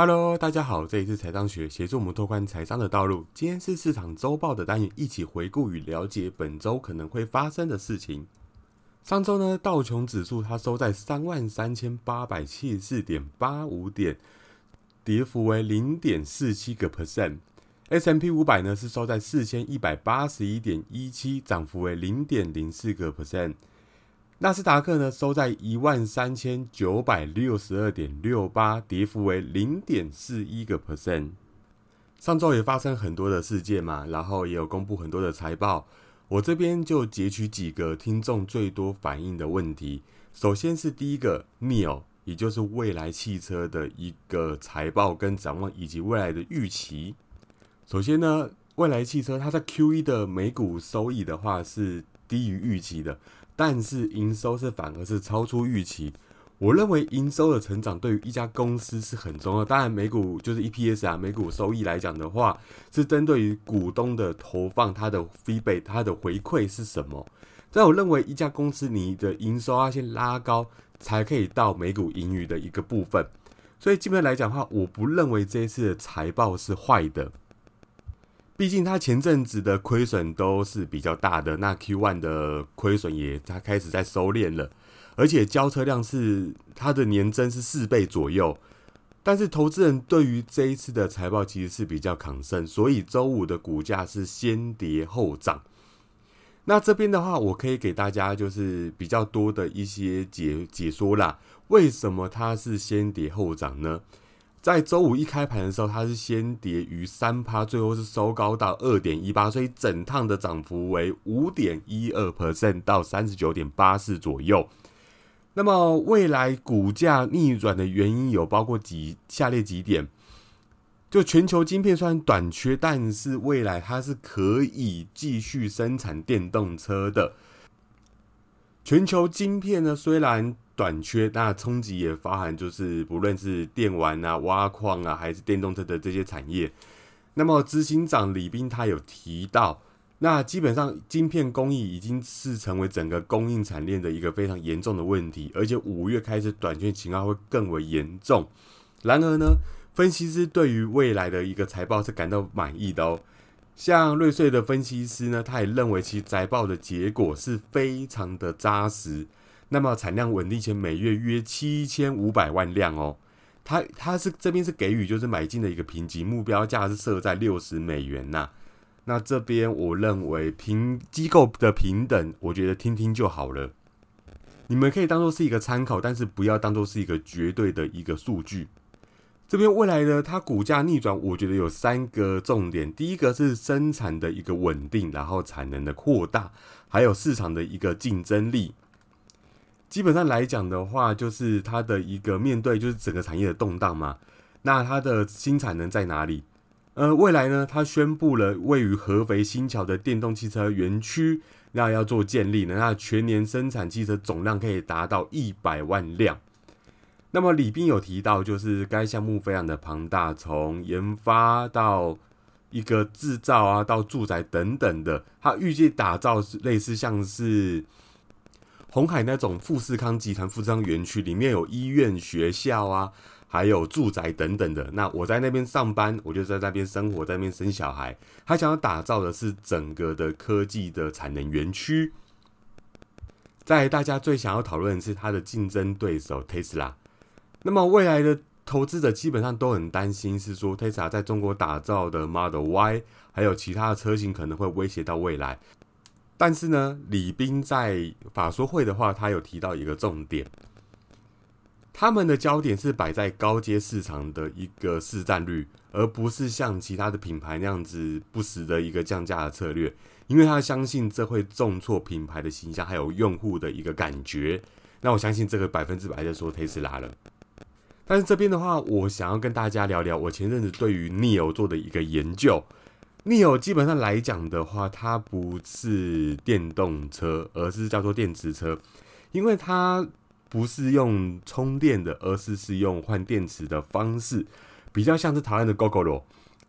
Hello，大家好，这里是财商学，协助我们拓宽财商的道路。今天是市场周报的单元，一起回顾与了解本周可能会发生的事情。上周呢，道琼指数它收在三万三千八百七十四点八五点，跌幅为零点四七个 percent。S M P 五百呢是收在四千一百八十一点一七，涨幅为零点零四个 percent。纳斯达克呢收在一万三千九百六十二点六八，跌幅为零点四一个 percent。上周也发生很多的事件嘛，然后也有公布很多的财报。我这边就截取几个听众最多反映的问题。首先是第一个 NIO，也就是未来汽车的一个财报跟展望以及未来的预期。首先呢，未来汽车它在 Q 一的每股收益的话是低于预期的。但是营收是反而是超出预期。我认为营收的成长对于一家公司是很重要。当然，每股就是 EPS 啊，每股收益来讲的话，是针对于股东的投放，它的 feedback，它的回馈是什么？但我认为一家公司你的营收要先拉高，才可以到每股盈余的一个部分。所以基本上来讲的话，我不认为这一次的财报是坏的。毕竟它前阵子的亏损都是比较大的，那 Q one 的亏损也它开始在收敛了，而且交车量是它的年增是四倍左右。但是投资人对于这一次的财报其实是比较抗胜，所以周五的股价是先跌后涨。那这边的话，我可以给大家就是比较多的一些解解说啦，为什么它是先跌后涨呢？在周五一开盘的时候，它是先跌于三趴，最后是收高到二点一八，所以整趟的涨幅为五点一二 percent 到三十九点八四左右。那么未来股价逆转的原因有包括几下列几点：就全球晶片虽然短缺，但是未来它是可以继续生产电动车的。全球晶片呢，虽然短缺，那冲击也包含就是不论是电玩啊、挖矿啊，还是电动车的这些产业。那么执行长李斌他有提到，那基本上晶片工艺已经是成为整个供应产链的一个非常严重的问题，而且五月开始短缺情况会更为严重。然而呢，分析师对于未来的一个财报是感到满意的哦。像瑞穗的分析师呢，他也认为其财报的结果是非常的扎实。那么产量稳定前，每月约七千五百万辆哦。它它是这边是给予就是买进的一个评级目标价是设在六十美元呐。那这边我认为评机构的平等，我觉得听听就好了。你们可以当做是一个参考，但是不要当做是一个绝对的一个数据。这边未来的它股价逆转，我觉得有三个重点。第一个是生产的一个稳定，然后产能的扩大，还有市场的一个竞争力。基本上来讲的话，就是它的一个面对就是整个产业的动荡嘛。那它的新产能在哪里？呃，未来呢，它宣布了位于合肥新桥的电动汽车园区，那要做建立呢，那全年生产汽车总量可以达到一百万辆。那么李斌有提到，就是该项目非常的庞大，从研发到一个制造啊，到住宅等等的，它预计打造类似像是。红海那种富士康集团富士康园区里面有医院、学校啊，还有住宅等等的。那我在那边上班，我就在那边生活，在那边生小孩。他想要打造的是整个的科技的产能园区。在大家最想要讨论的是它的竞争对手 Tesla。那么未来的投资者基本上都很担心，是说 Tesla 在中国打造的 Model Y，还有其他的车型可能会威胁到未来。但是呢，李斌在法说会的话，他有提到一个重点，他们的焦点是摆在高阶市场的一个市占率，而不是像其他的品牌那样子不时的一个降价的策略，因为他相信这会重挫品牌的形象，还有用户的一个感觉。那我相信这个百分之百在说特斯拉了。但是这边的话，我想要跟大家聊聊我前阵子对于 Neo 做的一个研究。Neo 基本上来讲的话，它不是电动车，而是叫做电池车，因为它不是用充电的，而是是用换电池的方式，比较像是台湾的 GoGoRo，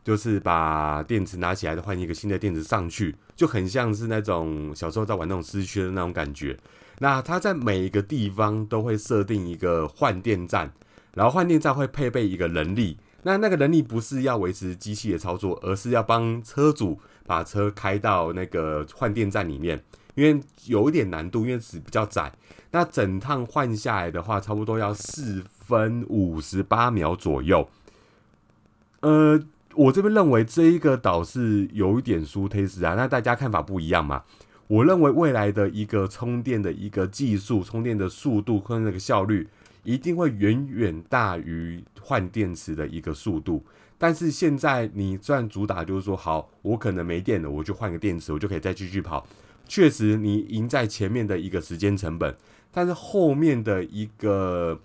就是把电池拿起来换一个新的电池上去，就很像是那种小时候在玩那种失去的那种感觉。那它在每一个地方都会设定一个换电站，然后换电站会配备一个人力。那那个能力不是要维持机器的操作，而是要帮车主把车开到那个换电站里面，因为有一点难度，因为是比较窄。那整趟换下来的话，差不多要四分五十八秒左右。呃，我这边认为这一个岛是有一点输 Tesla，那大家看法不一样嘛？我认为未来的一个充电的一个技术、充电的速度和那个效率，一定会远远大于换电池的一个速度。但是现在你虽然主打就是说，好，我可能没电了，我就换个电池，我就可以再继续跑。确实，你赢在前面的一个时间成本。但是后面的一个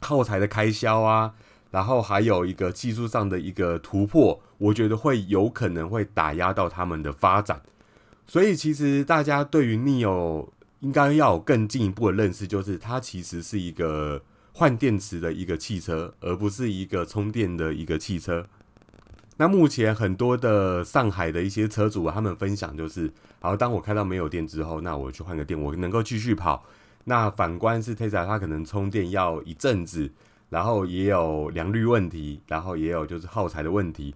耗材的开销啊，然后还有一个技术上的一个突破，我觉得会有可能会打压到他们的发展。所以其实大家对于 Neo 应该要更进一步的认识，就是它其实是一个换电池的一个汽车，而不是一个充电的一个汽车。那目前很多的上海的一些车主，他们分享就是，好，当我开到没有电之后，那我去换个电，我能够继续跑。那反观是 Tesla，它可能充电要一阵子，然后也有良率问题，然后也有就是耗材的问题。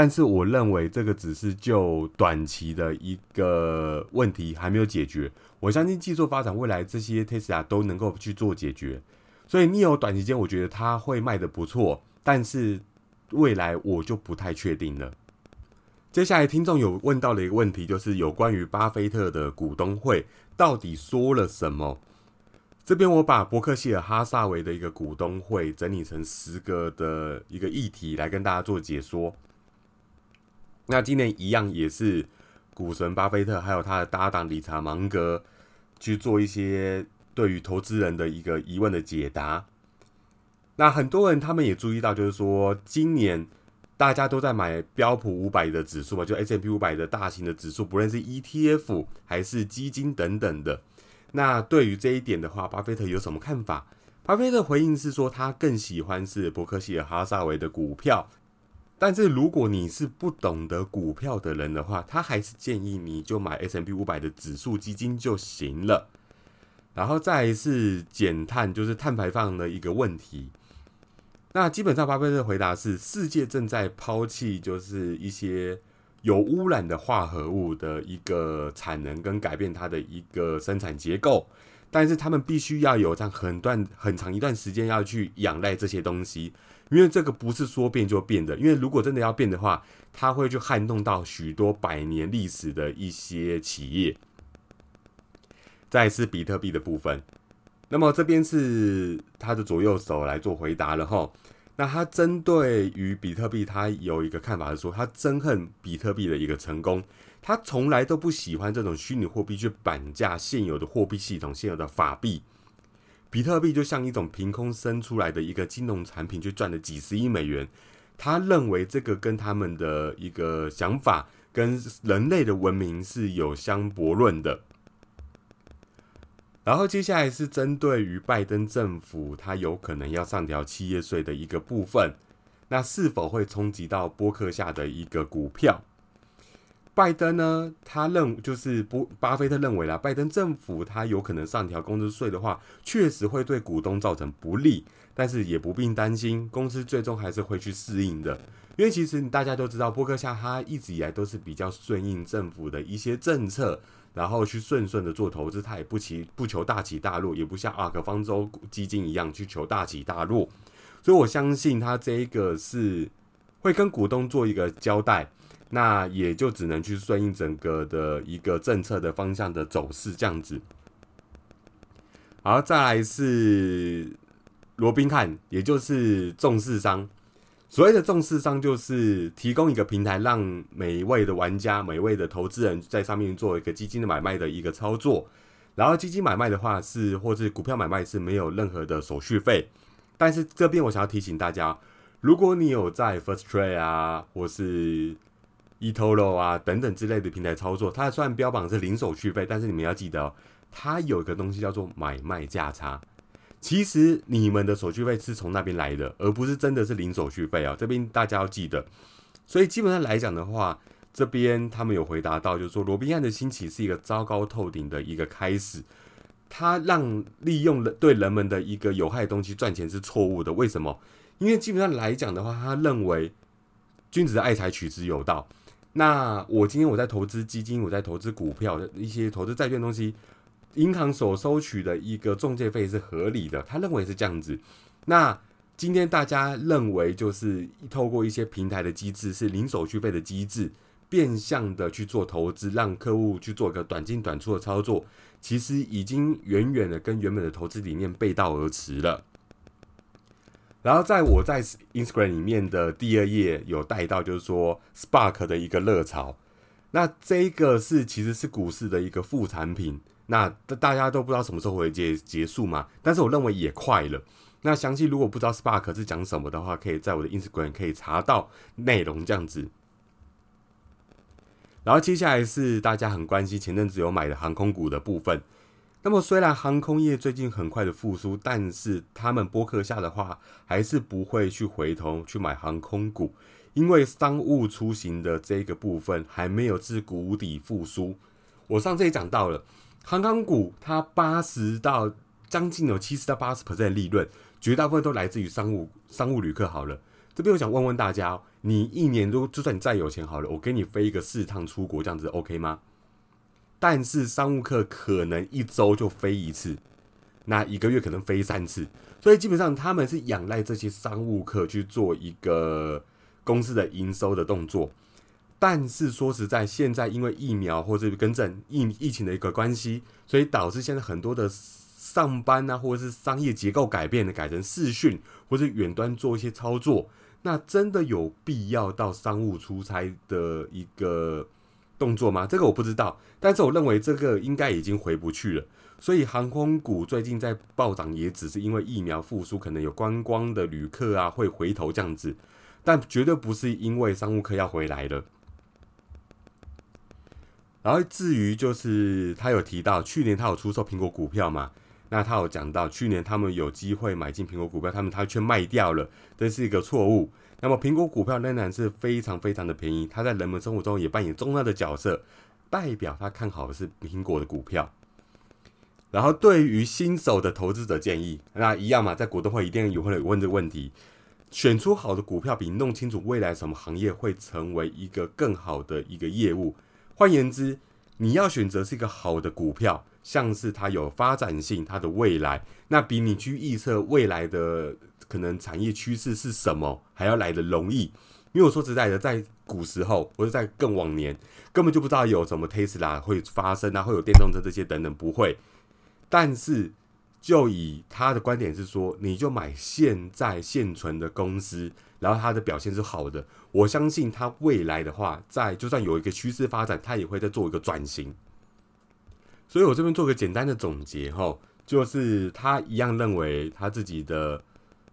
但是我认为这个只是就短期的一个问题还没有解决。我相信技术发展未来这些 Tesla 都能够去做解决。所以 Neo 短期间我觉得它会卖的不错，但是未来我就不太确定了。接下来听众有问到的一个问题就是有关于巴菲特的股东会到底说了什么？这边我把伯克希尔哈萨维的一个股东会整理成十个的一个议题来跟大家做解说。那今年一样也是股神巴菲特还有他的搭档理查芒格去做一些对于投资人的一个疑问的解答。那很多人他们也注意到，就是说今年大家都在买标普五百的指数嘛，就 S M P 五百的大型的指数，不论是 E T F 还是基金等等的。那对于这一点的话，巴菲特有什么看法？巴菲特回应是说，他更喜欢是伯克希尔哈萨维的股票。但是如果你是不懂得股票的人的话，他还是建议你就买 S M P 五百的指数基金就行了。然后再是减碳，就是碳排放的一个问题。那基本上巴菲特回答是，世界正在抛弃就是一些。有污染的化合物的一个产能跟改变它的一个生产结构，但是他们必须要有这样很段很长一段时间要去仰赖这些东西，因为这个不是说变就变的，因为如果真的要变的话，它会去撼动到许多百年历史的一些企业。再是比特币的部分，那么这边是他的左右手来做回答了哈。那他针对于比特币，他有一个看法是说，他憎恨比特币的一个成功，他从来都不喜欢这种虚拟货币去绑架现有的货币系统、现有的法币。比特币就像一种凭空生出来的一个金融产品，去赚了几十亿美元。他认为这个跟他们的一个想法跟人类的文明是有相驳论的。然后接下来是针对于拜登政府，他有可能要上调企业税的一个部分，那是否会冲击到波克下的一个股票？拜登呢，他认就是波巴菲特认为啦，拜登政府他有可能上调工资税的话，确实会对股东造成不利，但是也不必担心，公司最终还是会去适应的，因为其实大家都知道，波克夏他一直以来都是比较顺应政府的一些政策。然后去顺顺的做投资，他也不起不求大起大落，也不像阿克方舟基金一样去求大起大落，所以我相信他这一个是会跟股东做一个交代，那也就只能去顺应整个的一个政策的方向的走势这样子。好，再来是罗宾汉，也就是重视商。所谓的重视商，就是提供一个平台，让每一位的玩家、每一位的投资人在上面做一个基金的买卖的一个操作。然后基金买卖的话是，或是股票买卖是没有任何的手续费。但是这边我想要提醒大家，如果你有在 First Trade 啊，或是 eToro 啊等等之类的平台操作，它虽然标榜是零手续费，但是你们要记得哦，它有一个东西叫做买卖价差。其实你们的手续费是从那边来的，而不是真的是零手续费啊！这边大家要记得。所以基本上来讲的话，这边他们有回答到，就是说罗宾汉的兴起是一个糟糕透顶的一个开始。他让利用了对人们的一个有害东西赚钱是错误的。为什么？因为基本上来讲的话，他认为君子爱财，取之有道。那我今天我在投资基金，我在投资股票的一些投资债券东西，银行所收取的一个中介费是合理的，他认为是这样子。那今天大家认为就是透过一些平台的机制，是零手续费的机制，变相的去做投资，让客户去做个短进短出的操作，其实已经远远的跟原本的投资理念背道而驰了。然后在我在 Instagram 里面的第二页有带到，就是说 Spark 的一个热潮。那这个是其实是股市的一个副产品。那大家都不知道什么时候会结结束嘛？但是我认为也快了。那详细如果不知道 Spark 是讲什么的话，可以在我的 Instagram 可以查到内容这样子。然后接下来是大家很关心前阵子有买的航空股的部分。那么虽然航空业最近很快的复苏，但是他们播客下的话，还是不会去回头去买航空股，因为商务出行的这个部分还没有至谷底复苏。我上次也讲到了，航空股它八十到将近有七十到八十 percent 利润，绝大部分都来自于商务商务旅客。好了，这边我想问问大家，你一年都就算你再有钱好了，我给你飞一个四趟出国，这样子 OK 吗？但是商务客可能一周就飞一次，那一个月可能飞三次，所以基本上他们是仰赖这些商务客去做一个公司的营收的动作。但是说实在，现在因为疫苗或者更正疫疫情的一个关系，所以导致现在很多的上班啊，或者是商业结构改变的，改成视讯或者远端做一些操作，那真的有必要到商务出差的一个？动作吗？这个我不知道，但是我认为这个应该已经回不去了。所以航空股最近在暴涨，也只是因为疫苗复苏，可能有观光的旅客啊会回头这样子，但绝对不是因为商务客要回来了。然后至于就是他有提到去年他有出售苹果股票嘛？那他有讲到去年他们有机会买进苹果股票，他们他却卖掉了，这是一个错误。那么苹果股票仍然是非常非常的便宜，它在人们生活中也扮演重要的角色，代表他看好的是苹果的股票。然后对于新手的投资者建议，那一样嘛，在股东会一定有会问这个问题：选出好的股票，比弄清楚未来什么行业会成为一个更好的一个业务。换言之，你要选择是一个好的股票，像是它有发展性，它的未来，那比你去预测未来的。可能产业趋势是什么还要来的容易，因为我说实在的，在古时候或者在更往年，根本就不知道有什么 Tesla 会发生啊，会有电动车这些等等，不会。但是就以他的观点是说，你就买现在现存的公司，然后它的表现是好的，我相信它未来的话，在就算有一个趋势发展，它也会再做一个转型。所以我这边做个简单的总结哈，就是他一样认为他自己的。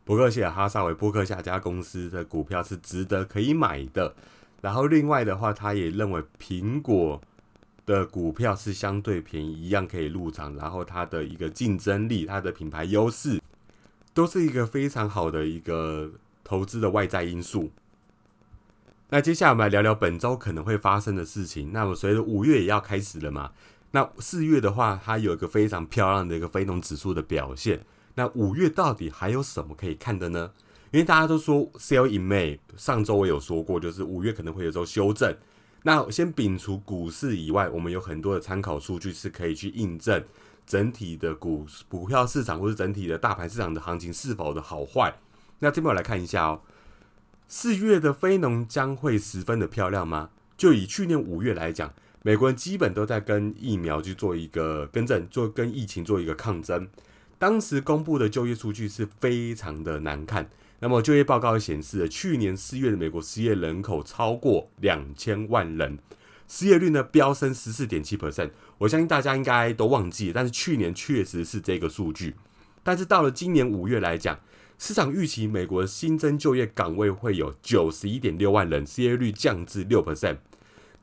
伯克希尔哈萨韦伯克夏家公司的股票是值得可以买的，然后另外的话，他也认为苹果的股票是相对便宜，一样可以入场，然后它的一个竞争力、它的品牌优势，都是一个非常好的一个投资的外在因素。那接下来我们来聊聊本周可能会发生的事情。那么随着五月也要开始了嘛，那四月的话，它有一个非常漂亮的一个非农指数的表现。那五月到底还有什么可以看的呢？因为大家都说 sell in May，上周我有说过，就是五月可能会有时候修正。那先摒除股市以外，我们有很多的参考数据是可以去印证整体的股股票市场或者整体的大盘市场的行情是否的好坏。那这边我来看一下哦，四月的非农将会十分的漂亮吗？就以去年五月来讲，美国人基本都在跟疫苗去做一个更正，做跟疫情做一个抗争。当时公布的就业数据是非常的难看。那么就业报告显示，去年四月的美国失业人口超过两千万人，失业率呢飙升十四点七 percent。我相信大家应该都忘记，但是去年确实是这个数据。但是到了今年五月来讲，市场预期美国新增就业岗位会有九十一点六万人，失业率降至六 percent。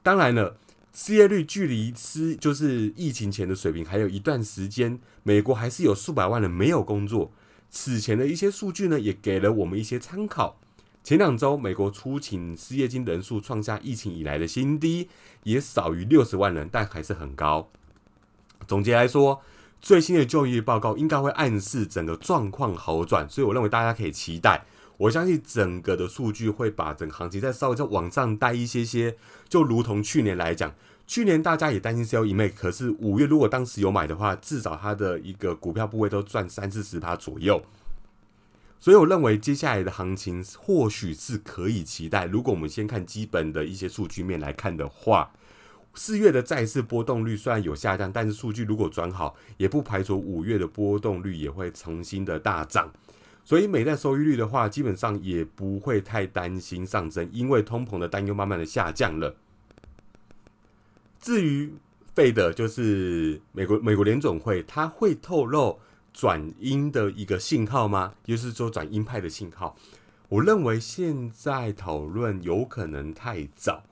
当然了。失业率距离失就是疫情前的水平还有一段时间，美国还是有数百万人没有工作。此前的一些数据呢，也给了我们一些参考。前两周，美国出请失业金人数创下疫情以来的新低，也少于六十万人，但还是很高。总结来说，最新的就业报告应该会暗示整个状况好转，所以我认为大家可以期待我相信整个的数据会把整个行情再稍微再往上带一些些。就如同去年来讲，去年大家也担心 sell in May，可是五月如果当时有买的话，至少它的一个股票部位都赚三四十趴左右。所以我认为接下来的行情或许是可以期待。如果我们先看基本的一些数据面来看的话，四月的债市波动率虽然有下降，但是数据如果转好，也不排除五月的波动率也会重新的大涨。所以美债收益率的话，基本上也不会太担心上升，因为通膨的担忧慢慢的下降了。至于费的，就是美国美国联总会，它会透露。转阴的一个信号吗？就是说转鹰派的信号。我认为现在讨论有可能太早，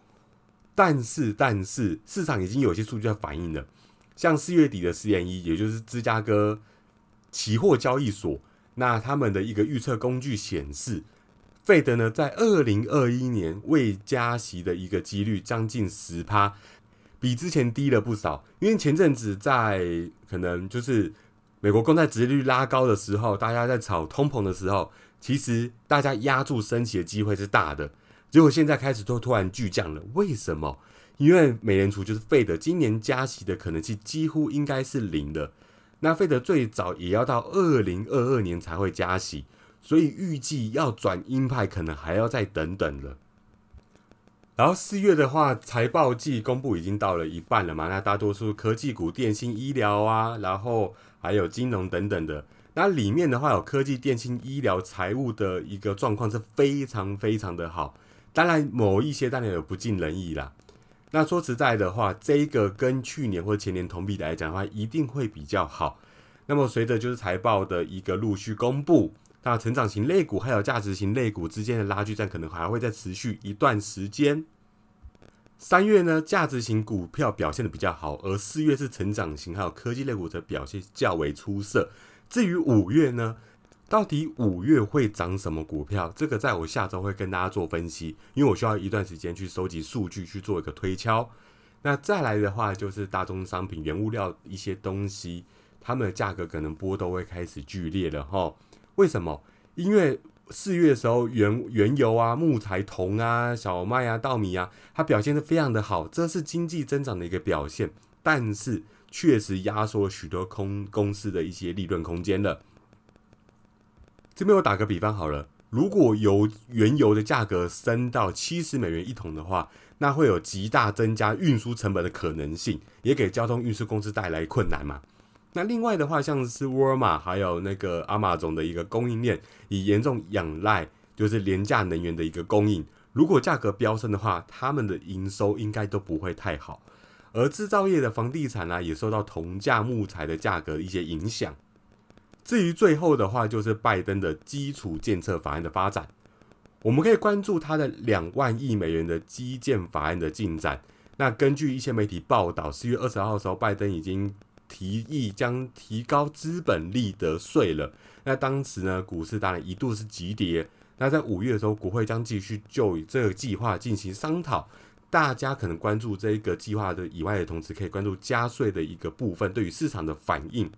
但是但是市场已经有些数据在反映了，像四月底的 CME，也就是芝加哥期货交易所，那他们的一个预测工具显示，费德呢在二零二一年未加息的一个几率将近十趴，比之前低了不少。因为前阵子在可能就是。美国公债殖率拉高的时候，大家在炒通膨的时候，其实大家压住升息的机会是大的。结果现在开始都突然巨降了，为什么？因为美联储就是费德今年加息的可能性几乎应该是零的。那费德最早也要到二零二二年才会加息，所以预计要转鹰派可能还要再等等了。然后四月的话，财报季公布已经到了一半了嘛？那大多数科技股、电信、医疗啊，然后。还有金融等等的，那里面的话有科技、电信、医疗、财务的一个状况是非常非常的好。当然，某一些当然有不尽人意啦。那说实在的话，这个跟去年或前年同比来讲的话，一定会比较好。那么随着就是财报的一个陆续公布，那成长型类股还有价值型类股之间的拉锯战可能还会再持续一段时间。三月呢，价值型股票表现的比较好，而四月是成长型还有科技类股的表现较为出色。至于五月呢，到底五月会涨什么股票？这个在我下周会跟大家做分析，因为我需要一段时间去收集数据去做一个推敲。那再来的话，就是大宗商品、原物料一些东西，它们的价格可能波都会开始剧烈了哈。为什么？因为四月的时候，原原油啊、木材、铜啊、小麦啊、稻米啊，它表现的非常的好，这是经济增长的一个表现。但是确实压缩了许多空公司的一些利润空间了。这边我打个比方好了，如果油原油的价格升到七十美元一桶的话，那会有极大增加运输成本的可能性，也给交通运输公司带来困难嘛。那另外的话，像是沃尔玛还有那个阿玛总的一个供应链，以严重仰赖就是廉价能源的一个供应。如果价格飙升的话，他们的营收应该都不会太好。而制造业的房地产呢，也受到铜价、木材的价格一些影响。至于最后的话，就是拜登的基础建设法案的发展，我们可以关注他的两万亿美元的基建法案的进展。那根据一些媒体报道，四月二十号的时候，拜登已经。提议将提高资本利得税了，那当时呢，股市当然一度是急跌。那在五月的时候，国会将继续就这个计划进行商讨。大家可能关注这一个计划的以外的同时，可以关注加税的一个部分对于市场的反应。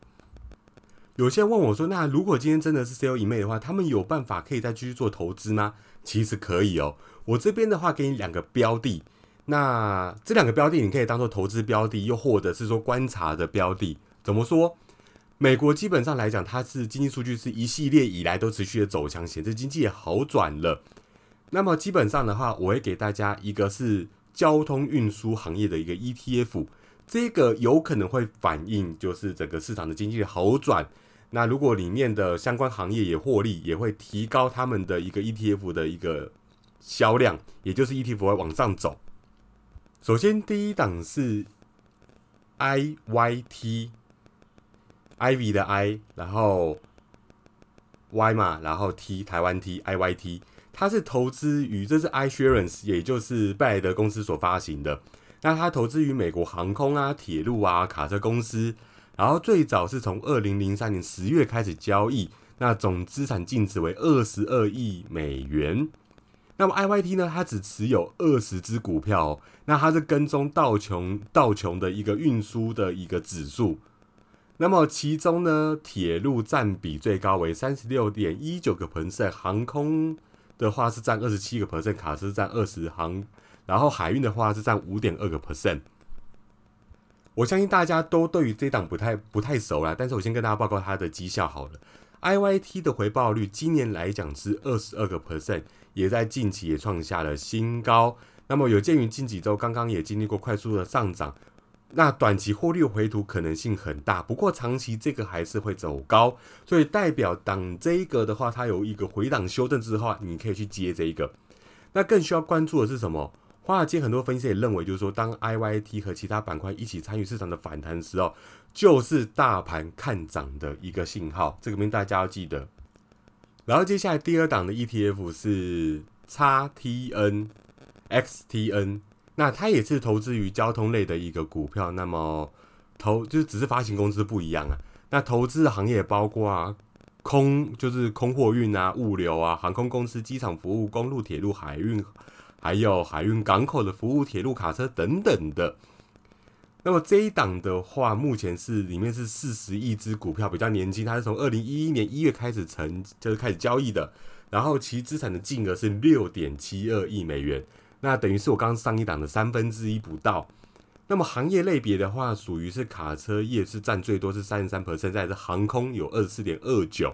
有些人问我说：“那如果今天真的是 sell 一枚的话，他们有办法可以再继续做投资吗？”其实可以哦。我这边的话，给你两个标的。那这两个标的，你可以当做投资标的，又或者是说观察的标的。怎么说？美国基本上来讲，它是经济数据是一系列以来都持续的走强，显示经济也好转了。那么基本上的话，我会给大家一个是交通运输行业的一个 ETF，这个有可能会反映就是整个市场的经济好转。那如果里面的相关行业也获利，也会提高他们的一个 ETF 的一个销量，也就是 ETF 会往上走。首先，第一档是 I Y T，Ivy 的 I，然后 Y 嘛，然后 T 台湾 T I Y T，它是投资于这是 iSurance，也就是贝莱德公司所发行的。那它投资于美国航空啊、铁路啊、卡车公司，然后最早是从二零零三年十月开始交易，那总资产净值为二十二亿美元。那么 IYT 呢？它只持有二十只股票，哦，那它是跟踪道琼道琼的一个运输的一个指数。那么其中呢，铁路占比最高为三十六点一九个 percent，航空的话是占二十七个 percent，卡车占二十航，然后海运的话是占五点二个 percent。我相信大家都对于这档不太不太熟啦，但是我先跟大家报告它的绩效好了。IYT 的回报率今年来讲是二十二个 percent，也在近期也创下了新高。那么有鉴于近几周刚刚也经历过快速的上涨，那短期获利回吐可能性很大。不过长期这个还是会走高，所以代表档这一个的话，它有一个回档修正之后，你可以去接这一个。那更需要关注的是什么？华尔街很多分析也认为，就是说，当 IYT 和其他板块一起参与市场的反弹时候，就是大盘看涨的一个信号。这个名大家要记得。然后接下来第二档的 ETF 是 XTN，XTN，那它也是投资于交通类的一个股票。那么投就是只是发行公司不一样啊。那投资的行业包括啊空，就是空货运啊、物流啊、航空公司、机场服务、公路、铁路、海运。还有海运港口的服务、铁路卡车等等的。那么这一档的话，目前是里面是四十亿只股票，比较年轻，它是从二零一一年一月开始成，就是开始交易的。然后其资产的净额是六点七二亿美元，那等于是我刚上一档的三分之一不到。那么行业类别的话，属于是卡车业是占最多，是三十三 percent，再是航空有二十四点二九。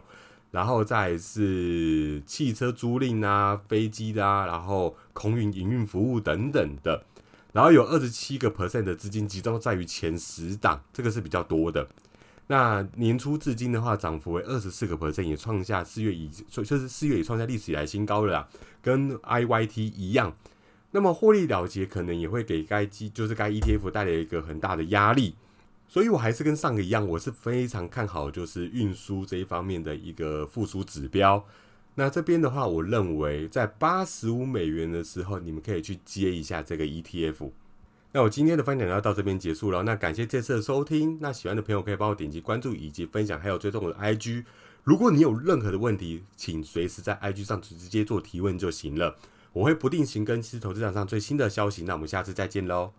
然后再是汽车租赁啊、飞机的啊，然后空运营运服务等等的，然后有二十七个 percent 的资金集中在于前十档，这个是比较多的。那年初至今的话，涨幅为二十四个 percent，也创下四月以就是四月也创下历史以来新高了，跟 IYT 一样。那么获利了结，可能也会给该基就是该 ETF 带来一个很大的压力。所以，我还是跟上个一样，我是非常看好就是运输这一方面的一个复苏指标。那这边的话，我认为在八十五美元的时候，你们可以去接一下这个 ETF。那我今天的分享要到这边结束了。那感谢这次的收听。那喜欢的朋友可以帮我点击关注以及分享，还有追踪我的 IG。如果你有任何的问题，请随时在 IG 上直接做提问就行了。我会不定期更新投资场上最新的消息。那我们下次再见喽。